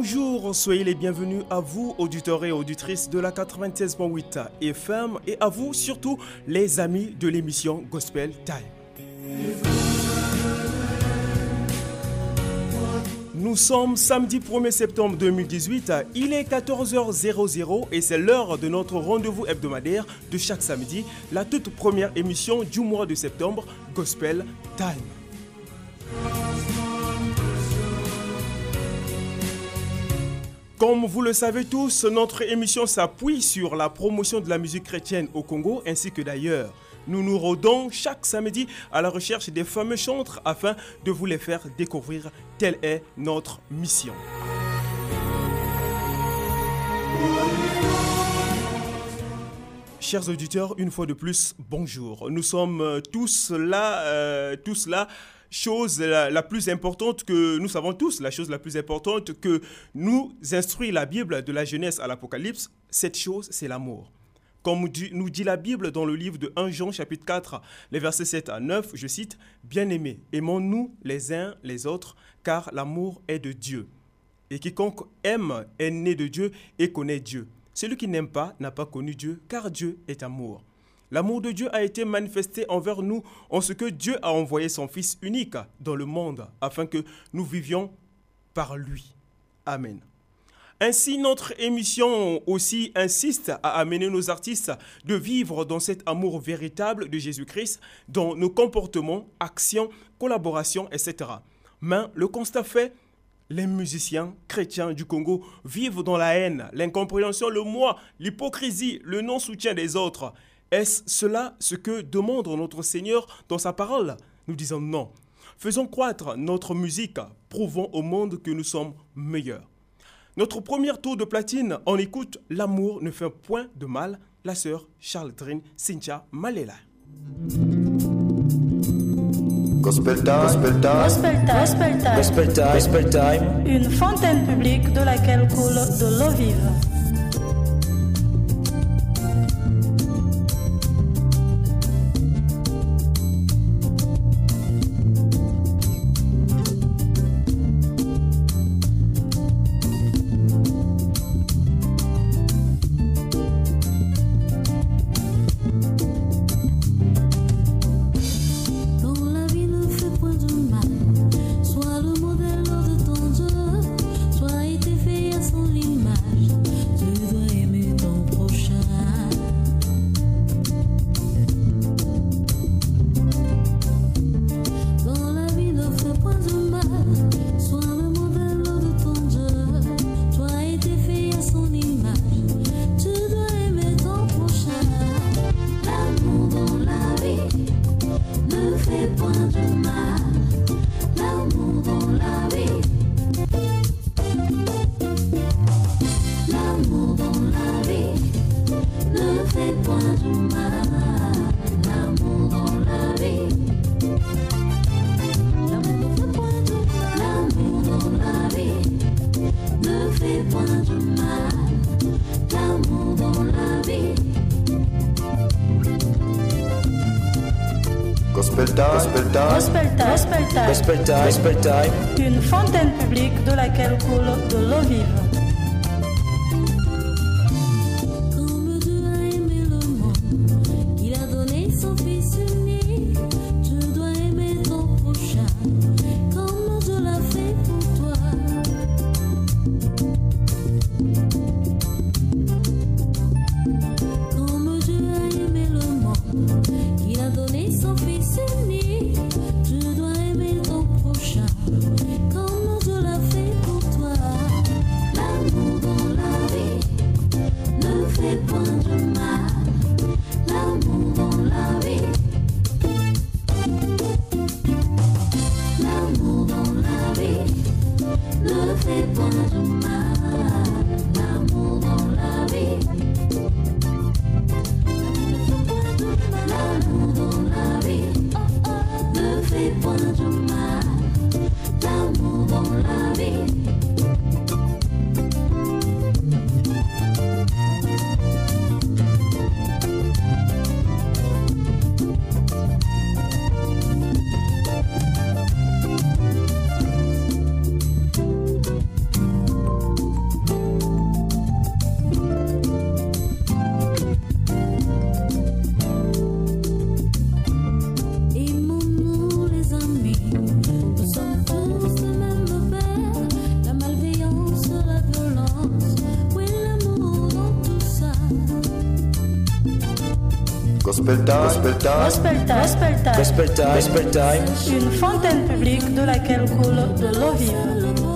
Bonjour, soyez les bienvenus à vous, auditeurs et auditrices de la 96.8 FM et à vous surtout les amis de l'émission Gospel Time. Nous sommes samedi 1er septembre 2018, il est 14h00 et c'est l'heure de notre rendez-vous hebdomadaire de chaque samedi, la toute première émission du mois de septembre, Gospel Time. Comme vous le savez tous, notre émission s'appuie sur la promotion de la musique chrétienne au Congo ainsi que d'ailleurs. Nous nous rodons chaque samedi à la recherche des fameux chantres afin de vous les faire découvrir. Telle est notre mission. Chers auditeurs, une fois de plus, bonjour. Nous sommes euh, tous là, euh, tous là chose la, plus importante que nous savons tous, la chose la plus importante que nous instruit la Bible de la Genèse à l'Apocalypse, cette chose, c'est l'amour. Comme nous dit la Bible dans le livre de 1 Jean chapitre 4, les versets 7 à 9, je cite, Bien-aimés, aimons-nous les uns les autres, car l'amour est de Dieu. Et quiconque aime est né de Dieu et connaît Dieu. Celui qui n'aime pas n'a pas connu Dieu, car Dieu est amour. L'amour de Dieu a été manifesté envers nous en ce que Dieu a envoyé son Fils unique dans le monde afin que nous vivions par lui. Amen. Ainsi, notre émission aussi insiste à amener nos artistes de vivre dans cet amour véritable de Jésus-Christ, dans nos comportements, actions, collaborations, etc. Mais le constat fait, les musiciens chrétiens du Congo vivent dans la haine, l'incompréhension, le moi, l'hypocrisie, le non-soutien des autres. Est-ce cela ce que demande notre Seigneur dans sa parole? Nous disons non. Faisons croître notre musique, prouvons au monde que nous sommes meilleurs. Notre premier tour de platine, on écoute L'amour ne fait point de mal, la sœur Charles-Trine Cynthia Malela. Gospel time, gospel time, Gospel time, gospel time, gospel time, gospel time. une fontaine publique de laquelle coule de l'eau vive. Une fontaine publique de laquelle coule de l'eau vive. Gospel time. Une fontaine publique de laquelle coule de l'eau vive.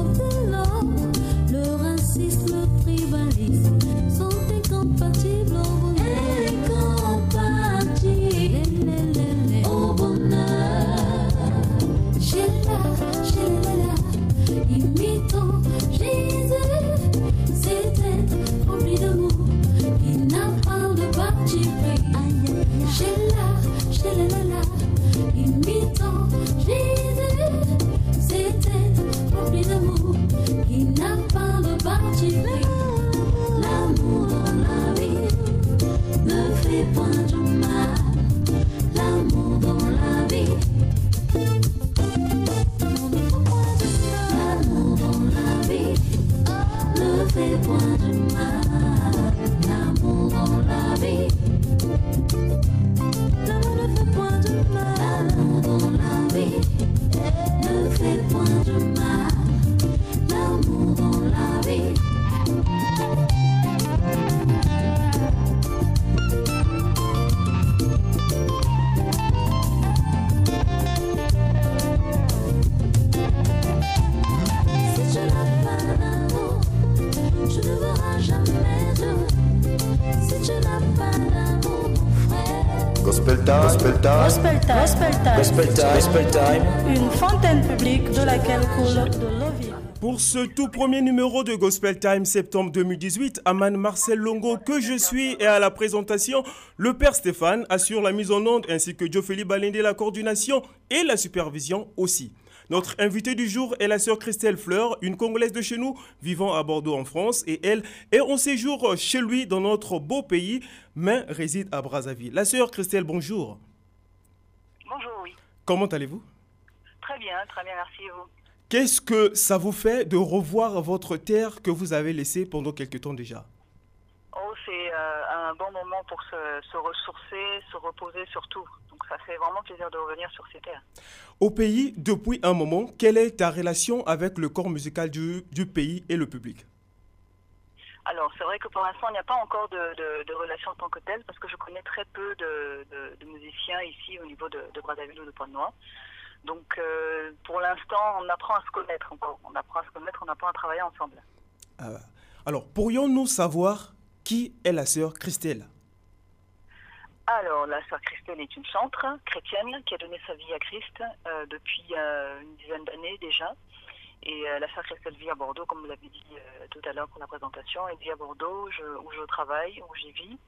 Gospel time, gospel time, Gospel Time. Gospel Time. gospel time, gospel time. Une fontaine publique de laquelle coule de l'eau vive. Pour ce tout premier numéro de Gospel Time septembre 2018, Aman Marcel Longo que je suis et à la présentation, le père Stéphane assure la mise en onde ainsi que Geoffrey Balindé la coordination et la supervision aussi. Notre invitée du jour est la sœur Christelle Fleur, une Congolaise de chez nous vivant à Bordeaux en France et elle est en séjour chez lui dans notre beau pays mais réside à Brazzaville. La sœur Christelle, bonjour. Bonjour, oui. Comment allez-vous? Très bien, très bien, merci vous? Qu'est-ce que ça vous fait de revoir votre terre que vous avez laissée pendant quelque temps déjà? Oh, c'est euh, un bon moment pour se, se ressourcer, se reposer surtout. Ça fait vraiment plaisir de revenir sur ces terres. Au pays, depuis un moment, quelle est ta relation avec le corps musical du, du pays et le public? Alors c'est vrai que pour l'instant il n'y a pas encore de, de, de relation en tant que telle parce que je connais très peu de, musiciens ici au niveau de, de Brazzaville ou de Pointe-Noire. Donc euh, pour l'instant on apprend à se connaître encore. On apprend à se connaître, on apprend à travailler ensemble. Ah, Alors, pourrions-nous savoir qui est la sœur Christelle? Alors, la sœur Christelle est une chantre chrétienne qui a donné sa vie à Christ euh, depuis euh, une dizaine d'années déjà. Et euh, la sœur Christelle vit à Bordeaux, comme vous l'avez dit tout à l'heure pour la présentation. Elle vit à Bordeaux, où je travaille, où j'y vis.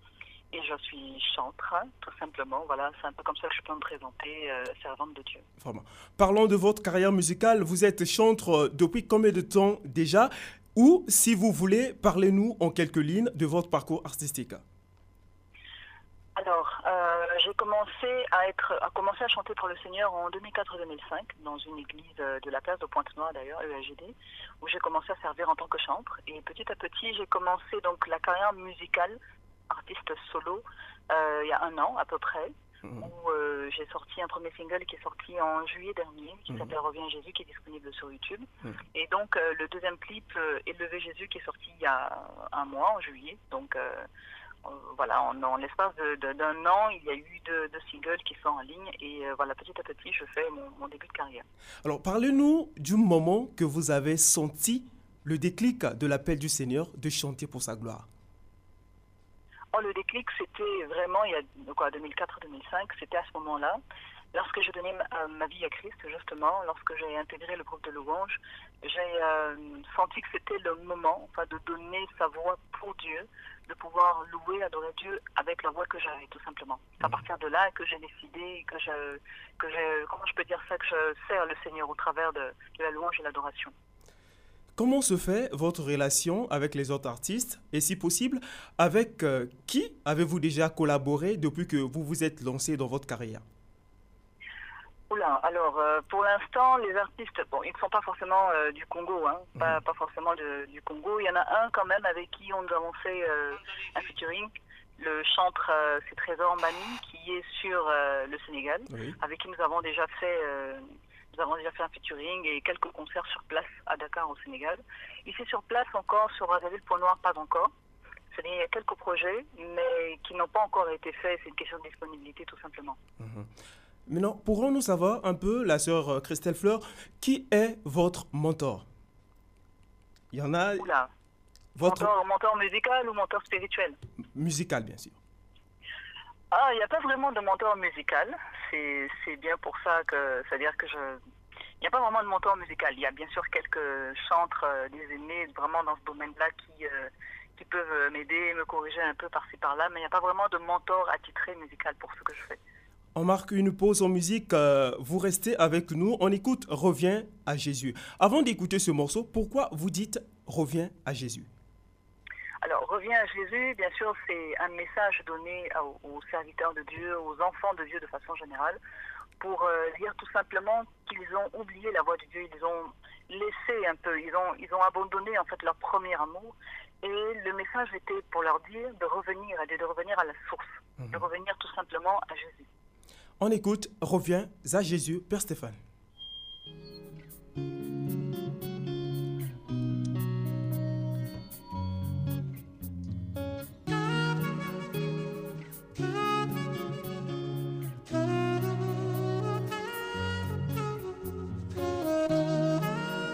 Et je suis chantre, tout simplement. Voilà, c'est un peu comme ça que je peux me présenter, servante de Dieu. Vraiment. Parlons de votre carrière musicale. Vous êtes chantre depuis combien de temps déjà? Ou, si vous voulez, parlez-nous en quelques lignes de votre parcours artistique. Alors, euh, j'ai commencé à être, à commencer à chanter pour le Seigneur en 2004-2005 dans une église euh, de la place de Pointe-Noire d'ailleurs, EAGD, où j'ai commencé à servir en tant que chantre. Et petit à petit, j'ai commencé donc la carrière musicale, artiste solo, euh, il y a un an à peu près, où euh, j'ai sorti un premier single qui est sorti en juillet dernier, qui s'appelle Reviens Jésus, qui est disponible sur YouTube. Et donc le deuxième clip, Élever Jésus, qui est sorti il y a un mois, en juillet. Donc voilà, en, en l'espace d'un an, il y a eu deux, deux singles qui sont en ligne. Et euh, voilà, petit à petit, je fais mon, mon début de carrière. Alors, parlez-nous du moment que vous avez senti le déclic de l'appel du Seigneur de chanter pour sa gloire. Oh, le déclic, c'était vraiment il y a quoi, 2004-2005, c'était à ce moment-là. Lorsque donnais ma, euh, ma vie à Christ, justement, lorsque j'ai intégré le groupe de louange, j'ai euh, senti que c'était le moment enfin, de donner sa voix pour Dieu, de pouvoir louer, adorer Dieu avec la voix que j'avais, tout simplement. C'est à partir de là que j'ai décidé, que je, que je, comment je peux dire ça, que je sers le Seigneur au travers de, de la louange et l'adoration. Comment se fait votre relation avec les autres artistes et si possible, avec euh, qui avez-vous déjà collaboré depuis que vous vous êtes lancé dans votre carrière? Oula, alors euh, pour l'instant, les artistes, bon, ils ne sont pas forcément euh, du Congo, hein, pas, pas forcément de- du Congo. Il y en a un quand même avec qui on nous avons fait euh, un featuring. Le chantre, c'est Trésor Mani, qui est sur le Sénégal, Oui. avec qui nous avons déjà fait, nous avons déjà fait un featuring et quelques concerts sur place à Dakar au Sénégal. Ici sur place encore, sur Brazzaville, Point Noir, pas encore. Il y a quelques projets, mais qui n'ont pas encore été faits. C'est une question de disponibilité, tout simplement. Maintenant, pourrons-nous savoir un peu, la sœur euh, Christelle Fleur, qui est votre mentor? Il y en a, Oula. votre Mentor, mentor musical ou mentor spirituel? Musical, bien sûr. Ah, il n'y a pas vraiment de mentor musical. C'est bien pour ça que, c'est-à-dire que je, il n'y a pas vraiment de mentor musical. Il y a bien sûr quelques chantres euh, des aînés vraiment dans ce domaine-là qui, euh, qui peuvent m'aider, me corriger un peu par-ci par-là, mais il n'y a pas vraiment de mentor attitré musical pour ce que je fais. On marque une pause en musique, euh, vous restez avec nous, on écoute Reviens à Jésus. Avant d'écouter ce morceau, pourquoi vous dites Reviens à Jésus? Alors, reviens à Jésus, bien sûr, c'est un message donné aux, serviteurs de Dieu, aux enfants de Dieu de façon générale, pour euh, dire tout simplement qu'ils ont oublié la voie de Dieu, ils ont laissé un peu, ils ont, ils ont abandonné en fait leur premier amour. Et le message était pour leur dire de revenir, et de revenir à la source, de revenir tout simplement à Jésus. On écoute Reviens à Jésus, Père Stéphane.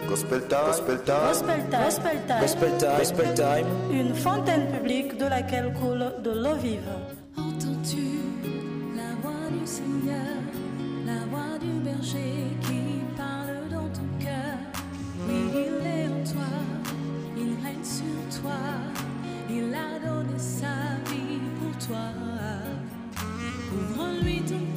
Gospel time, gospel time, Gospel Time. Gospel Time. gospel time, gospel time. Une fontaine publique de laquelle coule de l'eau vive. Toi. Ouvre-lui ton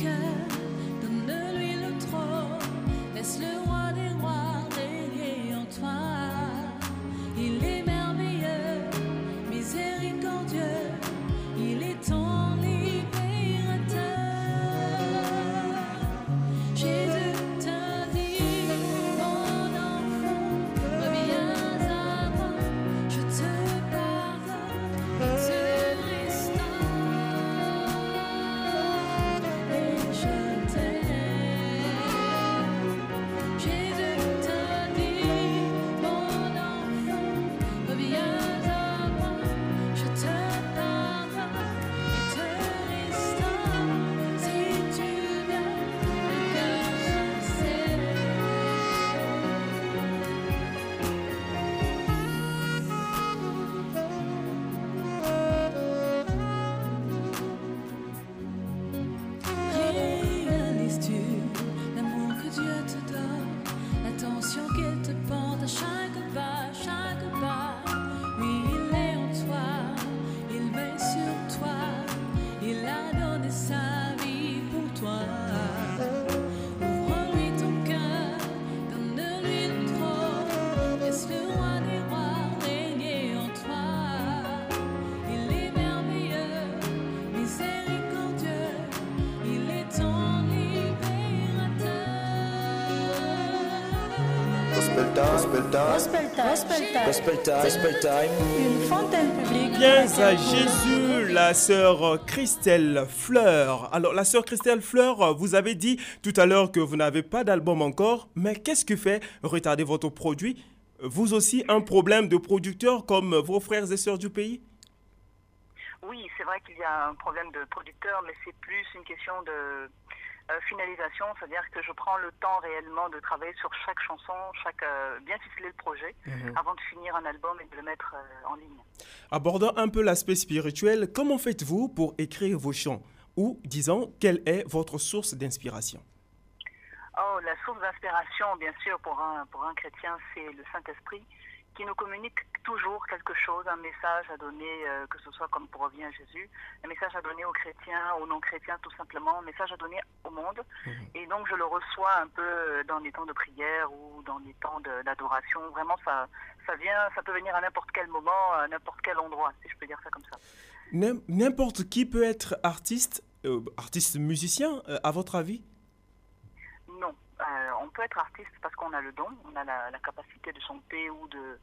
Gospel time, gospel time, Gospel Time. Gospel Time. gospel time, gospel time. Une fontaine publique laquelle à Jésus, la sœur Christelle Fleur. Alors, la sœur Christelle Fleur, vous avez dit tout à l'heure que vous n'avez pas d'album encore, mais qu'est-ce que fait retarder votre produit? Vous aussi, un problème de producteur comme vos frères et sœurs du pays? Oui, c'est vrai qu'il y a un problème de producteur, mais c'est plus une question de euh, finalisation, c'est-à-dire que je prends le temps réellement de travailler sur chaque chanson, chaque euh, bien ficeler le projet, avant de finir un album et de le mettre euh, en ligne. Abordant un peu l'aspect spirituel, comment faites-vous pour écrire vos chants? Ou, disons, quelle est votre source d'inspiration? Oh, la source d'inspiration, bien sûr, pour un, pour un chrétien, c'est le Saint-Esprit qui nous communique toujours quelque chose, un message à donner, euh, que ce soit comme pour revenir à Jésus, un message à donner aux chrétiens, aux non-chrétiens tout simplement, un message à donner au monde. Et donc je le reçois un peu euh, dans les temps de prière ou dans les temps d'adoration. Vraiment, ça, ça vient, ça peut venir à n'importe quel moment, à n'importe quel endroit, si je peux dire ça comme ça. N'im- N'importe qui peut être artiste, euh, artiste musicien, euh, à votre avis? Euh, on peut être artiste parce qu'on a le don, on a la, capacité de chanter ou de,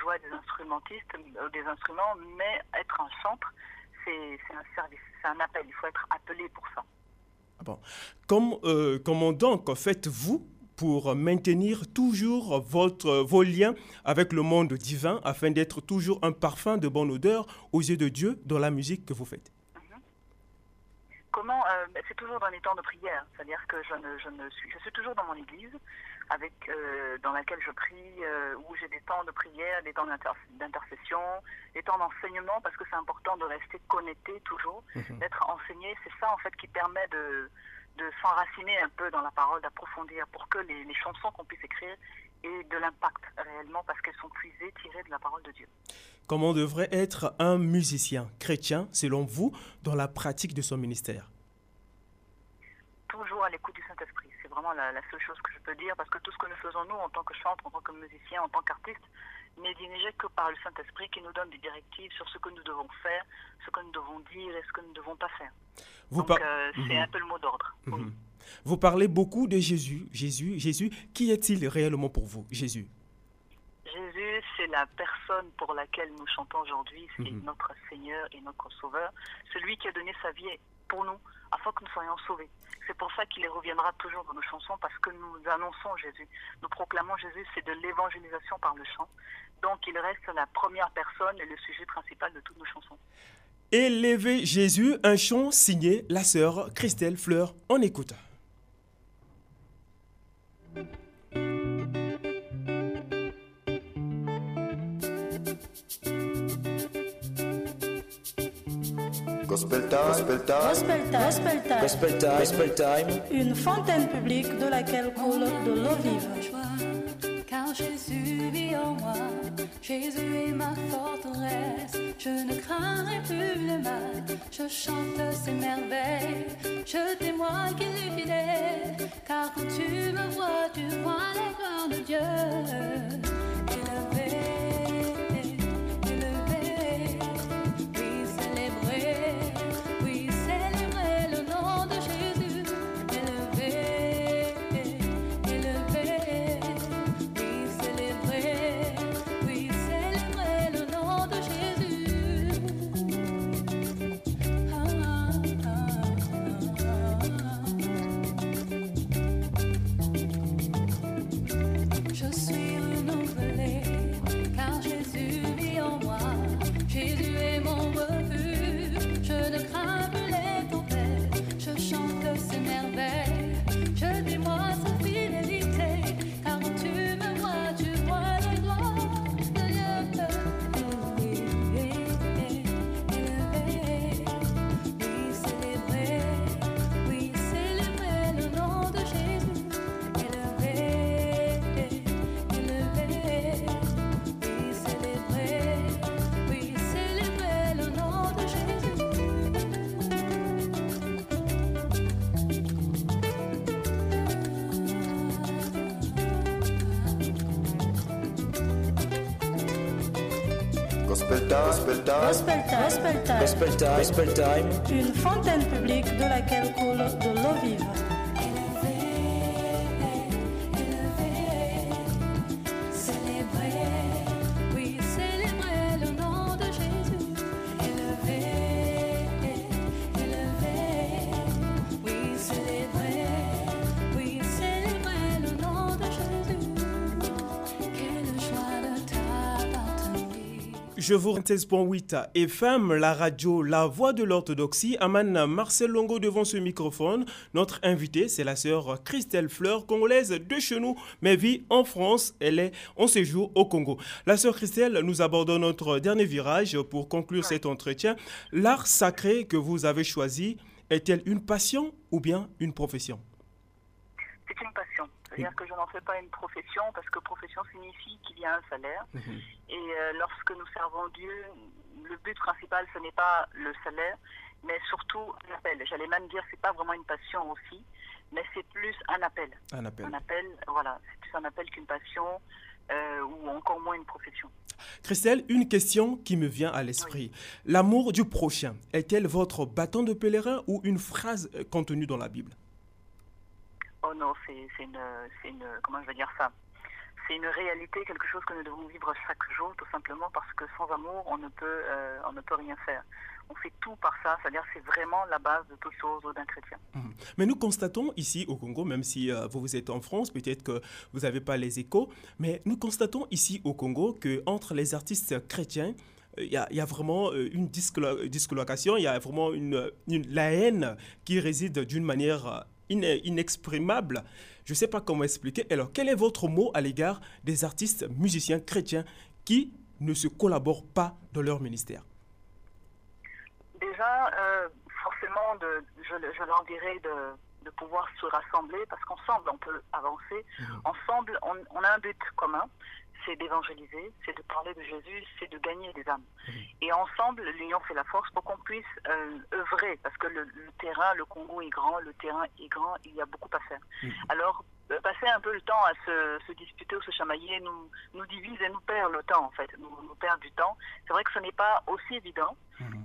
jouer des instrumentistes, euh, des instruments, mais être un chantre, c'est un service, c'est un appel. Il faut être appelé pour ça. Ah bon. Comme, euh, comment donc faites-vous pour maintenir toujours votre, vos liens avec le monde divin afin d'être toujours un parfum de bonne odeur aux yeux de Dieu dans la musique que vous faites? Comment euh, ben, C'est toujours dans les temps de prière, c'est-à-dire que je ne, je ne suis, je suis toujours dans mon église, avec euh, dans laquelle je prie, euh, où j'ai des temps de prière, des temps d'inter- d'intercession, des temps d'enseignement, parce que c'est important de rester connecté toujours, d'être enseigné. C'est ça en fait qui permet de, de s'enraciner un peu dans la parole, d'approfondir, pour que les, les chansons qu'on puisse écrire aient de l'impact réellement, parce qu'elles sont puisées, tirées de la parole de Dieu. Comment devrait être un musicien chrétien, selon vous, dans la pratique de son ministère? Toujours à l'écoute du Saint-Esprit. C'est vraiment la, la seule chose que je peux dire, parce que tout ce que nous faisons, nous, en tant que chantre, en tant que musicien, en tant qu'artiste, n'est dirigé que par le Saint-Esprit qui nous donne des directives sur ce que nous devons faire, ce que nous devons dire et ce que nous ne devons pas faire. vous, Donc, par- euh, c'est Mhm. un peu le mot d'ordre. Oui. Vous parlez beaucoup de Jésus. Jésus, Jésus, qui est-il réellement pour vous, Jésus? Jésus, c'est la personne pour laquelle nous chantons aujourd'hui, c'est Mhm. notre Seigneur et notre Sauveur, celui qui a donné sa vie pour nous, afin que nous soyons sauvés. C'est pour ça qu'il reviendra toujours dans nos chansons, parce que nous annonçons Jésus. Nous proclamons Jésus, c'est de l'évangélisation par le chant. Donc il reste la première personne et le sujet principal de toutes nos chansons. Élevez Jésus, un chant signé la sœur Christelle Fleur. On écoute. Gospel time, gospel time, Gospel Time, Gospel Time, gospel time, gospel time. une fontaine publique de laquelle coule de l'eau vive. Jésus vit en moi. Jésus est ma forteresse, je ne craindrai plus le mal. Je chante ses merveilles, je témoigne qu'il est fidèle, car quand tu me vois, tu vois la gloire de Dieu. Gospel time, gospel time, Gospel Time, Gospel Time, gospel time, gospel time. une fontaine publique de laquelle coule de l'eau vive. Je vous 16.8 FM, la radio La Voix de l'Orthodoxie, amène Marcel Longo devant ce microphone. Notre invitée, c'est la sœur Christelle Fleur, congolaise de chez nous, mais vit en France. Elle est en séjour au Congo. La sœur Christelle, nous abordons notre dernier virage pour conclure cet entretien. L'art sacré que vous avez choisi est-elle une passion ou bien une profession? C'est une passion. C'est-à-dire que je n'en fais pas une profession, parce que profession signifie qu'il y a un salaire. Et euh, lorsque nous servons Dieu, le but principal, ce n'est pas le salaire, mais surtout un appel. J'allais même dire, c'est pas vraiment une passion aussi, mais c'est plus un appel. Un appel. Un appel, voilà, c'est plus un appel qu'une passion, euh, ou encore moins une profession. Christelle, une question qui me vient à l'esprit. L'amour du prochain est-elle votre bâton de pèlerin ou une phrase euh, contenue dans la Bible? Oh non, c'est une, une, comment je vais dire ça? C'est une réalité, quelque chose que nous devons vivre chaque jour, tout simplement parce que sans amour, on ne peut, euh, on ne peut rien faire. On fait tout par ça, c'est-à-dire c'est vraiment la base de toute chose d'un chrétien. Mhm. Mais nous constatons ici au Congo, même si euh, vous, vous êtes en France, peut-être que vous n'avez pas les échos, mais nous constatons ici au Congo que entre les artistes chrétiens, il y, a, il y a vraiment euh, une discolo- discolocation, il y a vraiment une, la haine qui réside d'une manière euh, inexprimable. Je ne sais pas comment expliquer. Alors, quel est votre mot à l'égard des artistes musiciens chrétiens qui ne se collaborent pas dans leur ministère? Déjà, euh, forcément, de, je, je leur dirais de, de pouvoir se rassembler parce qu'ensemble, on peut avancer. Ensemble, on, on a un but commun, c'est d'évangéliser, c'est de parler de Jésus, c'est de gagner des âmes. Et ensemble, l'union fait la force pour qu'on puisse euh, œuvrer parce que le, le terrain, le Congo est grand, le terrain est grand, il y a beaucoup à faire. Alors, euh, passer un peu le temps à se, se disputer ou se chamailler nous, nous divise et nous perd le temps, en fait, nous, nous perd du temps. C'est vrai que ce n'est pas aussi évident,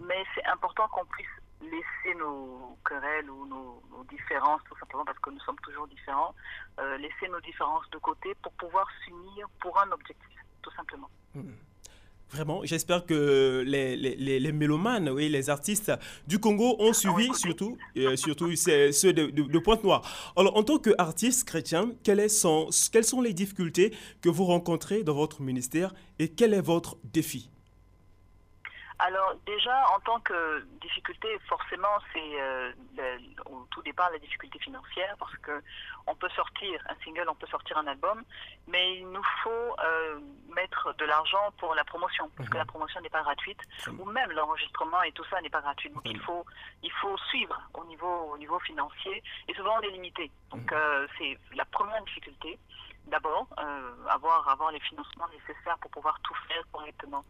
mais c'est important qu'on puisse laisser nos querelles ou nos, nos différences, tout simplement parce que nous sommes toujours différents, euh, laisser nos différences de côté pour pouvoir s'unir pour un objectif, tout simplement. Vraiment, j'espère que les, les, les, mélomanes, oui, les artistes du Congo ont suivi, écoutez. surtout, euh, surtout ceux de, de, de Pointe-Noire. Alors, en tant qu'artiste chrétien, quelles, est son- quelles sont les difficultés que vous rencontrez dans votre ministère et quel est votre défi? Alors déjà, en tant que difficulté, forcément, c'est euh, au tout départ la difficulté financière parce que on peut sortir un single, on peut sortir un album, mais il nous faut euh, mettre de l'argent pour la promotion parce que la promotion n'est pas gratuite ou même l'enregistrement et tout ça n'est pas gratuit. Donc il faut il faut suivre au niveau au niveau financier et souvent on est limité. Donc euh, c'est la première difficulté. D'abord, euh, avoir avoir les financements nécessaires pour pouvoir tout faire correctement.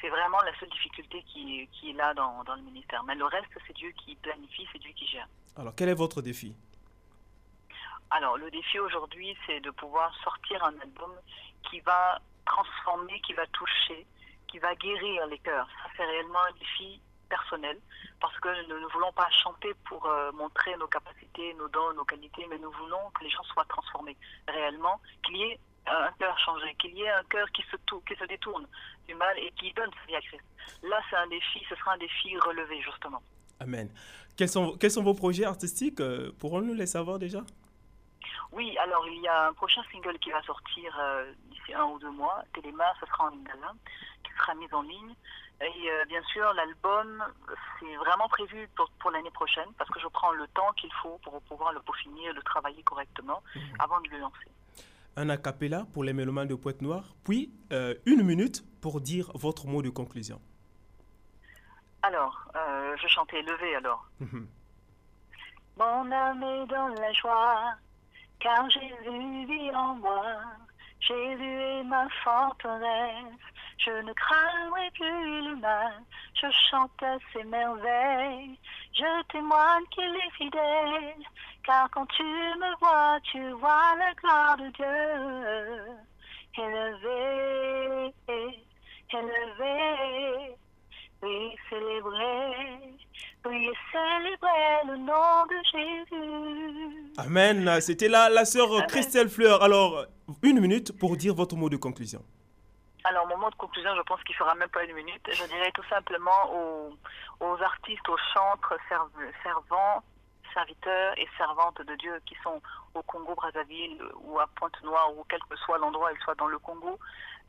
C'est vraiment la seule difficulté qui, qui est là dans, dans le ministère. Mais le reste, c'est Dieu qui planifie, c'est Dieu qui gère. Alors, quel est votre défi? Alors, le défi aujourd'hui, c'est de pouvoir sortir un album qui va transformer, qui va toucher, qui va guérir les cœurs. Ça, c'est réellement un défi personnel parce que nous ne voulons pas chanter pour euh, montrer nos capacités, nos dons, nos qualités, mais nous voulons que les gens soient transformés réellement, qu'il y ait un cœur changé, qu'il y ait un cœur qui se, qui se détourne du mal et qui donne sa vie à Christ. Là, c'est un défi, ce sera un défi relevé, justement. Amen. Quels sont, quels sont vos projets artistiques euh, Pourrons-nous les savoir déjà? Oui, alors il y a un prochain single qui va sortir euh, d'ici un ou deux mois, Téléma, ce sera en lingala, qui sera mis en ligne. Et euh, bien sûr, l'album, c'est vraiment prévu pour, pour l'année prochaine, parce que je prends le temps qu'il faut pour pouvoir le peaufiner, le travailler correctement avant de le lancer. Un a cappella pour les mélomanes de Pointe-Noire, puis euh, une minute pour dire votre mot de conclusion. Alors, je chantais Levé alors. Mhm. Mon âme est dans la joie, car Jésus vit en moi. Jésus est ma forteresse, je ne craindrai plus le mal. Je chante ses merveilles, je témoigne qu'il est fidèle. Car quand tu me vois, tu vois la gloire de Dieu. Élevé, élevé, oui, célébrer, célébrer le nom de Jésus. Amen. C'était là la sœur Christelle Fleur. Alors, une minute pour dire votre mot de conclusion. Alors, mon mot de conclusion, je pense qu'il fera même pas une minute. Je dirais tout simplement aux, aux artistes, aux chantres, serv- servants, serviteurs et servantes de Dieu qui sont au Congo, Brazzaville ou à Pointe-Noire ou quel que soit l'endroit ils soient dans le Congo,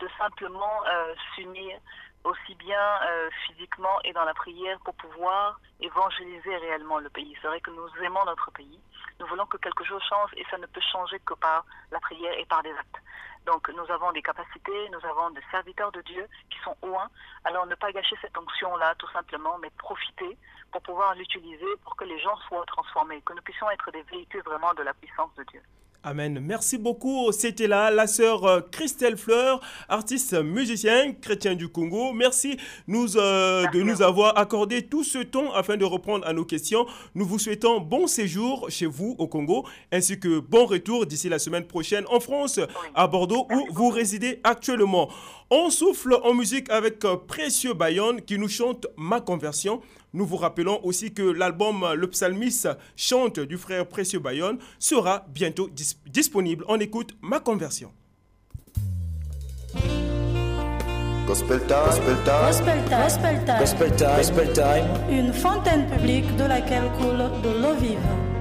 de simplement euh, s'unir aussi bien euh, physiquement et dans la prière pour pouvoir évangéliser réellement le pays. C'est vrai que nous aimons notre pays. Nous voulons que quelque chose change et ça ne peut changer que par la prière et par des actes. Donc nous avons des capacités, nous avons des serviteurs de Dieu qui sont au. Alors ne pas gâcher cette onction-là tout simplement, mais profiter pour pouvoir l'utiliser pour que les gens soient transformés, que nous puissions être des véhicules vraiment de la puissance de Dieu. Amen. Merci beaucoup. C'était là la sœur euh, Christelle Fleur, artiste musicien chrétien du Congo. Merci, nous, euh, de nous avoir accordé tout ce temps afin de répondre à nos questions. Nous vous souhaitons bon séjour chez vous au Congo ainsi que bon retour d'ici la semaine prochaine en France, à Bordeaux où vous résidez actuellement. On souffle en musique avec euh, Précieux Bayonne qui nous chante Ma conversion. Nous vous rappelons aussi que l'album euh, Le Psalmiste chante du frère Précieux Bayonne sera bientôt disponible. On écoute Ma conversion. Gospel time. Gospel time. Gospel. Gospel. Gospel. Gospel. Une fontaine publique de laquelle coule de l'eau vive.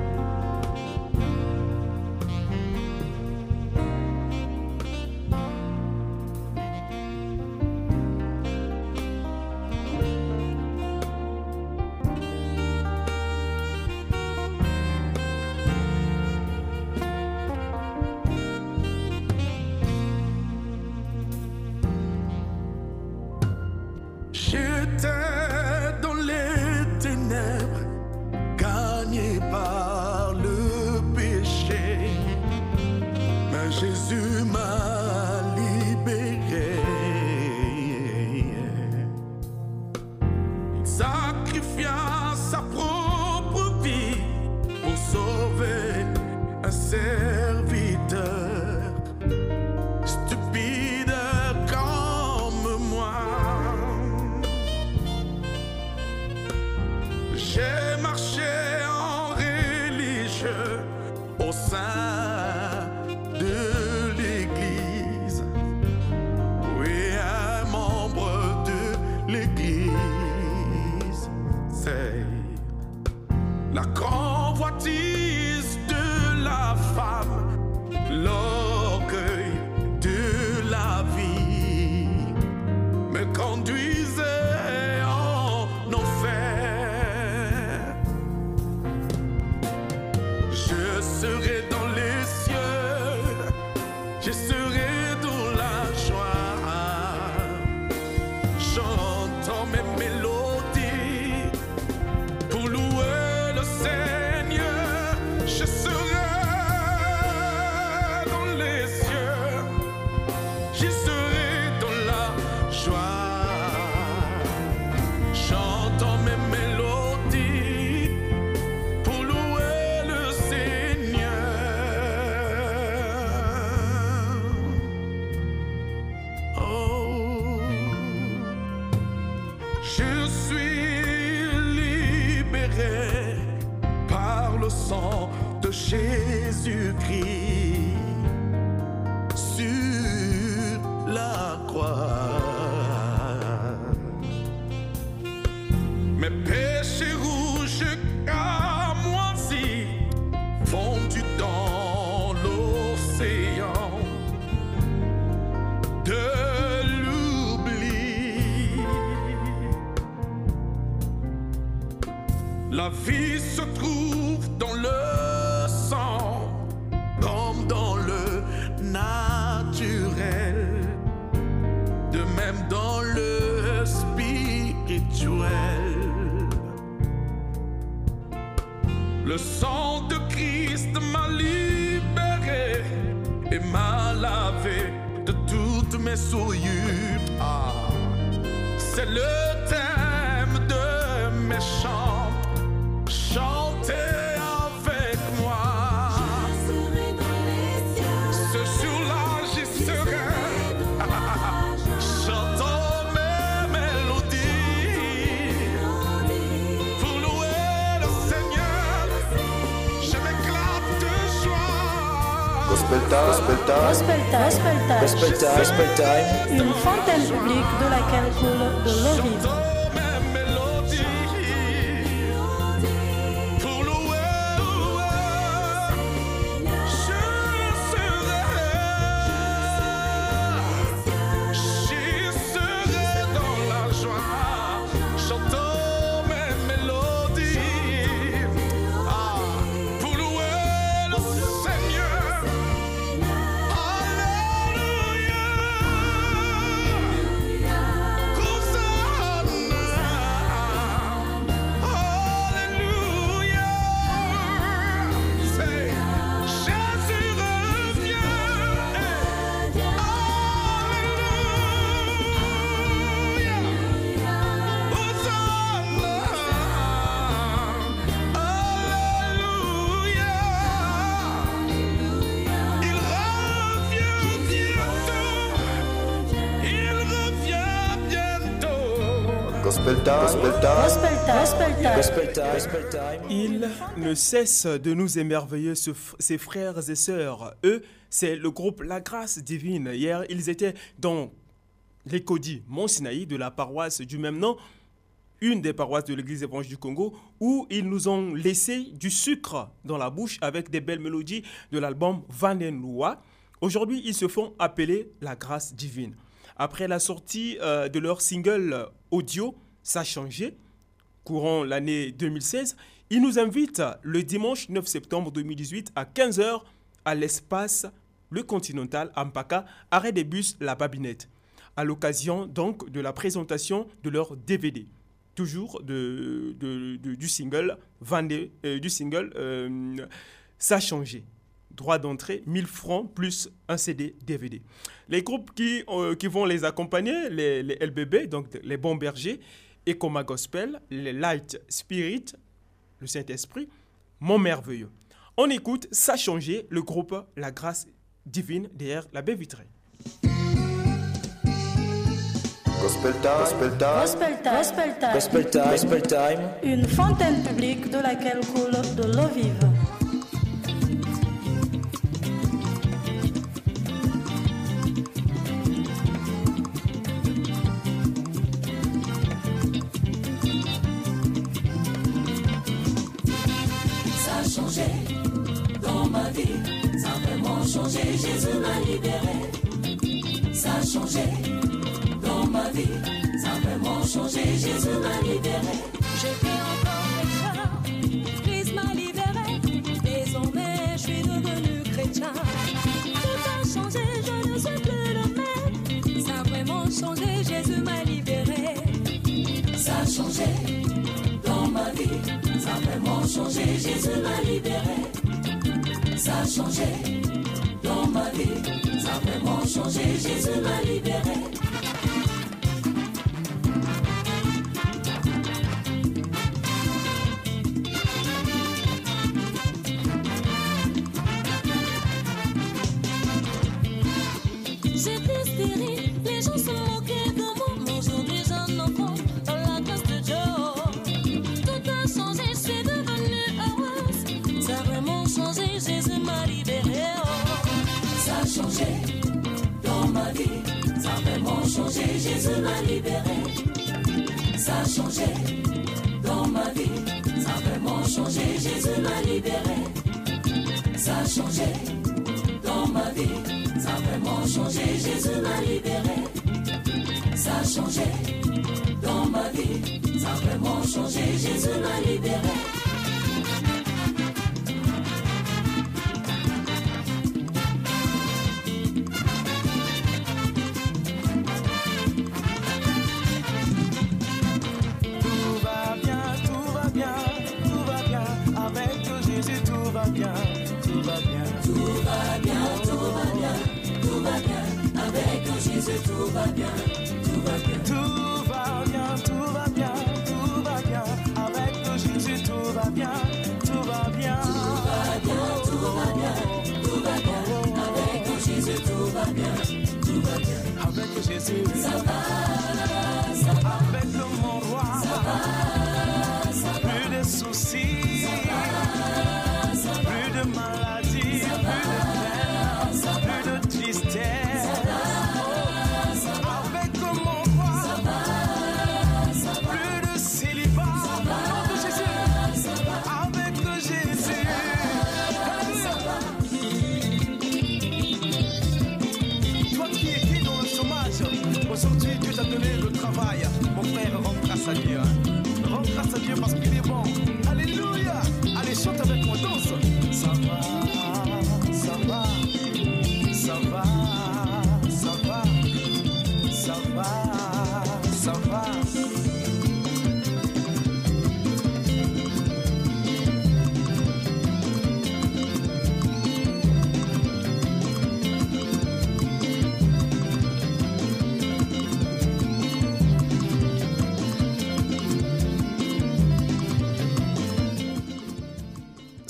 Jésus m'a Gospel Time, Gospel Time, Gospel Une fontaine publique de laquelle coule de l'eau vive. Ils ne cessent de nous émerveiller, ses frères et sœurs. Eux, c'est le groupe La Grâce Divine. Hier, ils étaient dans les Codis, Mont Sinaï, de la paroisse du même nom, une des paroisses de l'Église évangélique du Congo, où ils nous ont laissé du sucre dans la bouche avec des belles mélodies de l'album Vanenloa. Aujourd'hui, ils se font appeler La Grâce Divine. Après la sortie euh, de leur single audio, Ça a changé, courant l'année 2016, ils nous invitent le dimanche 9 septembre 2018 à 15h à l'espace Le Continental Ampaka, arrêt des bus La Babinette, à l'occasion donc de la présentation de leur DVD. Toujours du single, Vendée- euh, euh, Ça a changé. Droit d'entrée, 1000 francs plus un CD DVD. Les groupes qui, euh, qui vont les accompagner, les, les LBB, donc les bons bergers, Ecoma Gospel, les Light Spirit, le Saint-Esprit, Mon Merveilleux. On écoute Ça a changé, le groupe La Grâce Divine derrière la baie vitrée. Gospel time, gospel time, Gospel time. Gospel time. gospel time, gospel time. Une fontaine publique de laquelle coule de l'eau vive. Changé, Jésus m'a libéré. Ça a changé dans ma vie, ça a vraiment changé, Jésus m'a libéré. J'étais encore pécheur, Christ m'a libéré. Désormais, je suis devenu chrétien. Tout a changé, je ne suis plus le même. Ça a vraiment changé, Jésus m'a libéré. Ça a changé dans ma vie. Ça a vraiment changé, Jésus m'a libéré. Ça a changé Ça a vraiment changé, Jésus m'a libéré. Changé dans ma vie. Ça a vraiment changé, Jésus m'a libérée. Ça a changé dans ma vie. Ça a vraiment changé, Jésus m'a libéré. Ça a changé dans ma vie. Ça a vraiment changé, Jésus m'a libéré. Tout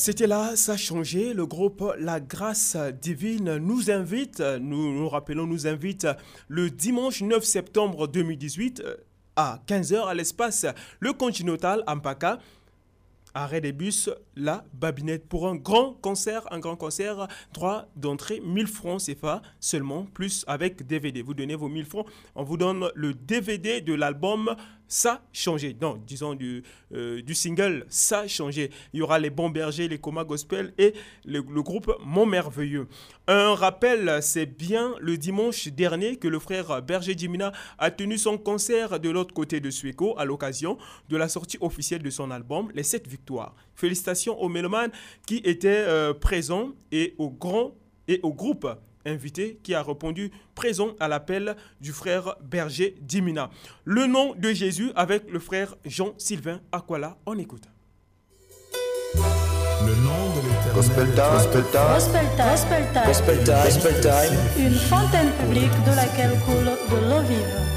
C'était là, ça a changé. Le groupe La Grâce Divine nous invite, nous nous rappelons, nous invite le dimanche 9 septembre 2018 euh, à 15h à l'espace Le Continental Ampaka arrêt des bus, la babinette pour un grand concert, un grand concert, droit d'entrée 1000 francs CFA seulement, plus avec DVD. Vous donnez vos 1000 francs, on vous donne le DVD de l'album Ça changé. Non, disons du, euh, du single Ça changé. Il y aura les bons bergers, les comas gospel et le, le groupe Mon Merveilleux. Un rappel, c'est bien le dimanche dernier que le frère Berger Jimina a tenu son concert de l'autre côté de Sueco à l'occasion de la sortie officielle de son album Les 7 victoires. Félicitations aux mélomanes qui étaient euh, présents et au grand et au groupe invité qui a répondu présent à l'appel du frère Berger Dimina. Le nom de Jésus avec le frère Jean-Sylvain Aquala. On écoute. Le nom de l'éternel. Gospel time, gospel time, Gospel Time, Gospel Time, gospel time, gospel time. une fontaine publique de laquelle coule de l'eau vive.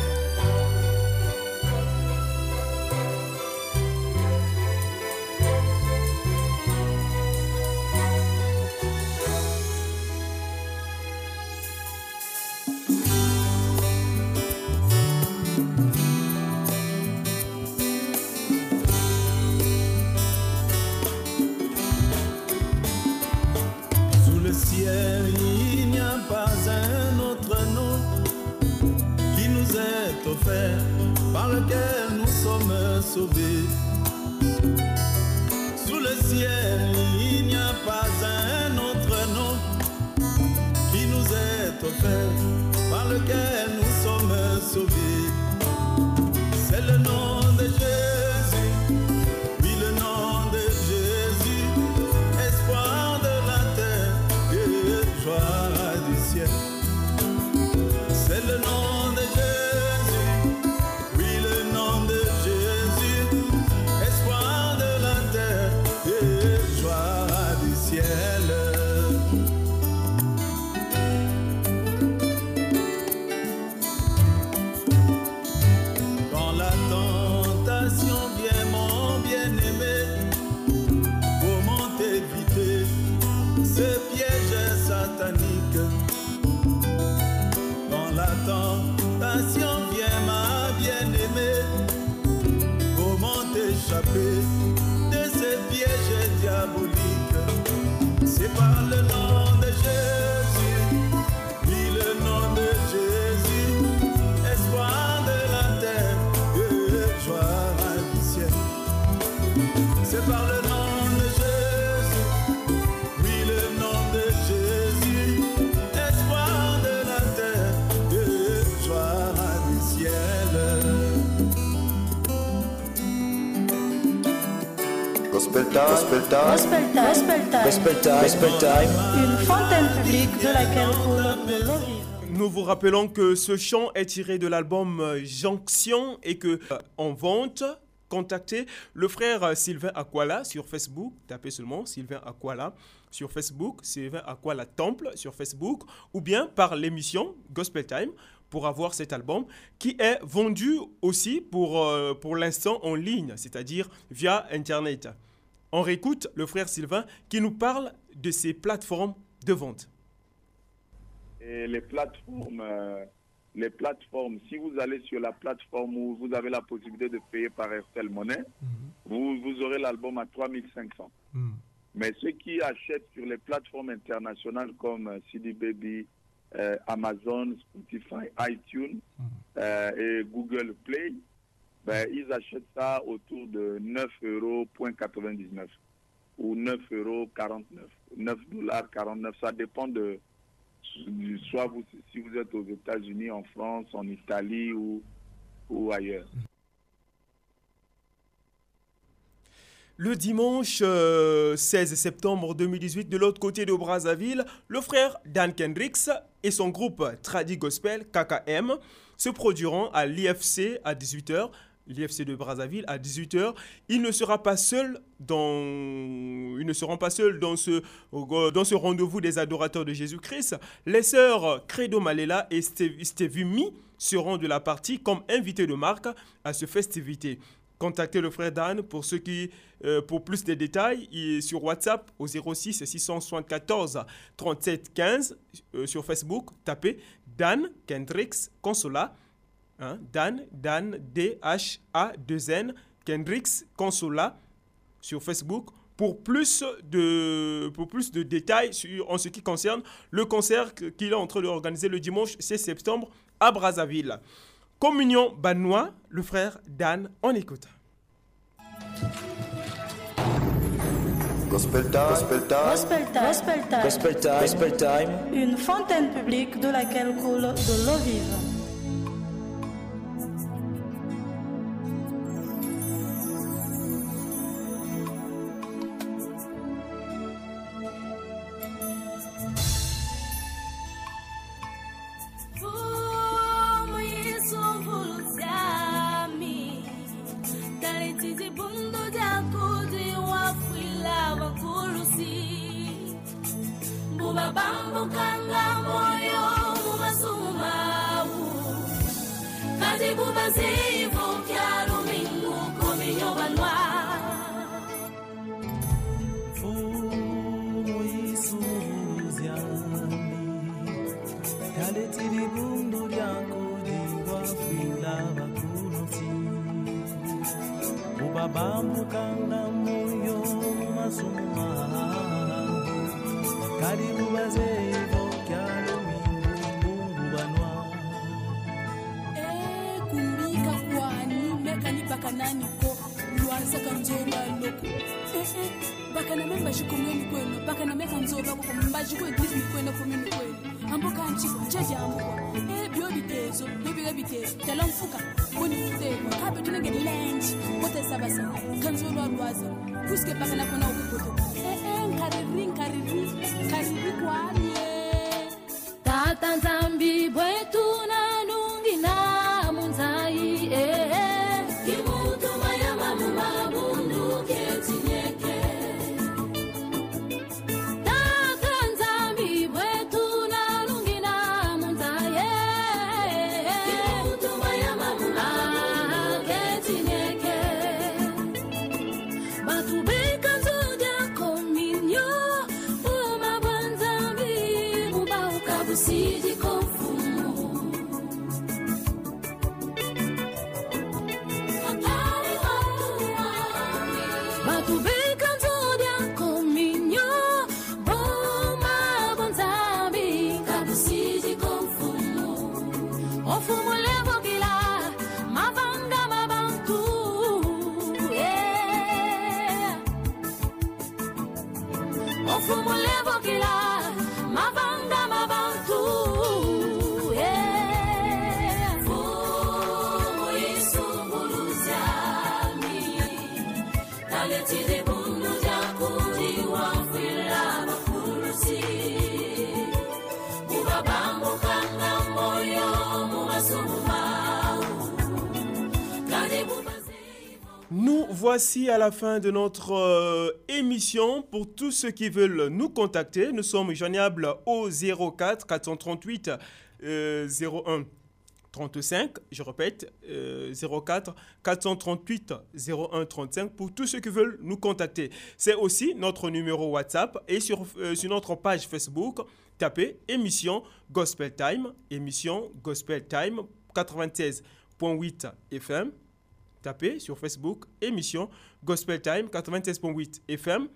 C'est par le nom Nous vous rappelons que ce chant est tiré de l'album Jonction et que euh, en vente, contactez le frère Sylvain Aquala sur Facebook, tapez seulement Sylvain Aquala sur Facebook, Sylvain Aquala Temple sur Facebook ou bien par l'émission Gospel Time pour avoir cet album qui est vendu aussi pour, euh, pour l'instant en ligne, c'est-à-dire via Internet. On réécoute le frère Sylvain qui nous parle de ces plateformes de vente. Et les plateformes, euh, les plateformes, si vous allez sur la plateforme où vous avez la possibilité de payer par Airtel Monnaie, vous, vous aurez l'album à 3500. Mais ceux qui achètent sur les plateformes internationales comme euh, CD Baby, euh, Amazon, Spotify, iTunes euh, et Google Play, ben, ils achètent ça autour de 9 euros ou 9 euros 9 dollars 49. Ça dépend de soit vous, si vous êtes aux États-Unis, en France, en Italie ou, ou ailleurs. Le dimanche euh, 16 septembre 2018, de l'autre côté de Brazzaville, le frère Dan Kendricks et son groupe Tradi Gospel KKM se produiront à l'IFC à 18h. L'IFC de Brazzaville à 18h. Il ne sera pas seul dans, ils ne seront pas seuls dans ce, dans ce rendez-vous des adorateurs de Jésus-Christ. Les sœurs Credo Malela et Stevie seront de la partie comme invités de marque à ce festivité. Contactez le frère Dan pour ceux qui, euh, pour plus de détails il est sur WhatsApp au 06 674 37 15 euh, sur Facebook. Tapez Dan Kendricks Consola. Hein, Dan Dan D H A 2 N Kendricks Consola sur Facebook pour plus de, pour plus de détails sur, en ce qui concerne le concert qu'il est en train d'organiser le dimanche 16 septembre à Brazzaville. Communion Banois, le frère Dan, on écoute. Gospel time. Gospel time. Gospel time. Gospel time. Gospel time. Gospel time. Une fontaine publique de laquelle coule de l'eau vive. Voici à la fin de notre euh, émission. Pour tous ceux qui veulent nous contacter, nous sommes joignables au 04 438 euh, 01 35. Je répète, euh, 04 438 01 35 pour tous ceux qui veulent nous contacter. C'est aussi notre numéro WhatsApp et sur, euh, sur notre page Facebook, tapez émission Gospel Time, émission Gospel Time 96.8 FM tapez sur Facebook émission Gospel Time 96.8 FM.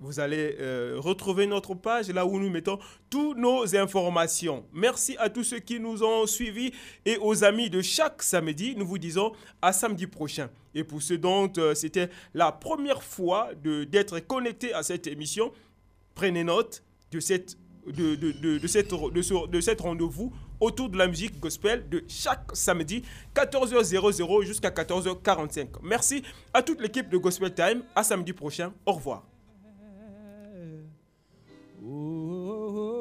Vous allez euh, retrouver notre page là où nous mettons toutes nos informations. Merci à tous ceux qui nous ont suivis et aux amis de chaque samedi. Nous vous disons à samedi prochain. Et pour ceux dont euh, c'était la première fois de- d'être connecté à cette émission, prenez note de cette de, de, de, de cette, de, ce- de cette rendez-vous autour de la musique gospel de chaque samedi 14h00 jusqu'à 14h45. Merci à toute l'équipe de Gospel Time. À samedi prochain. Au revoir. Oh.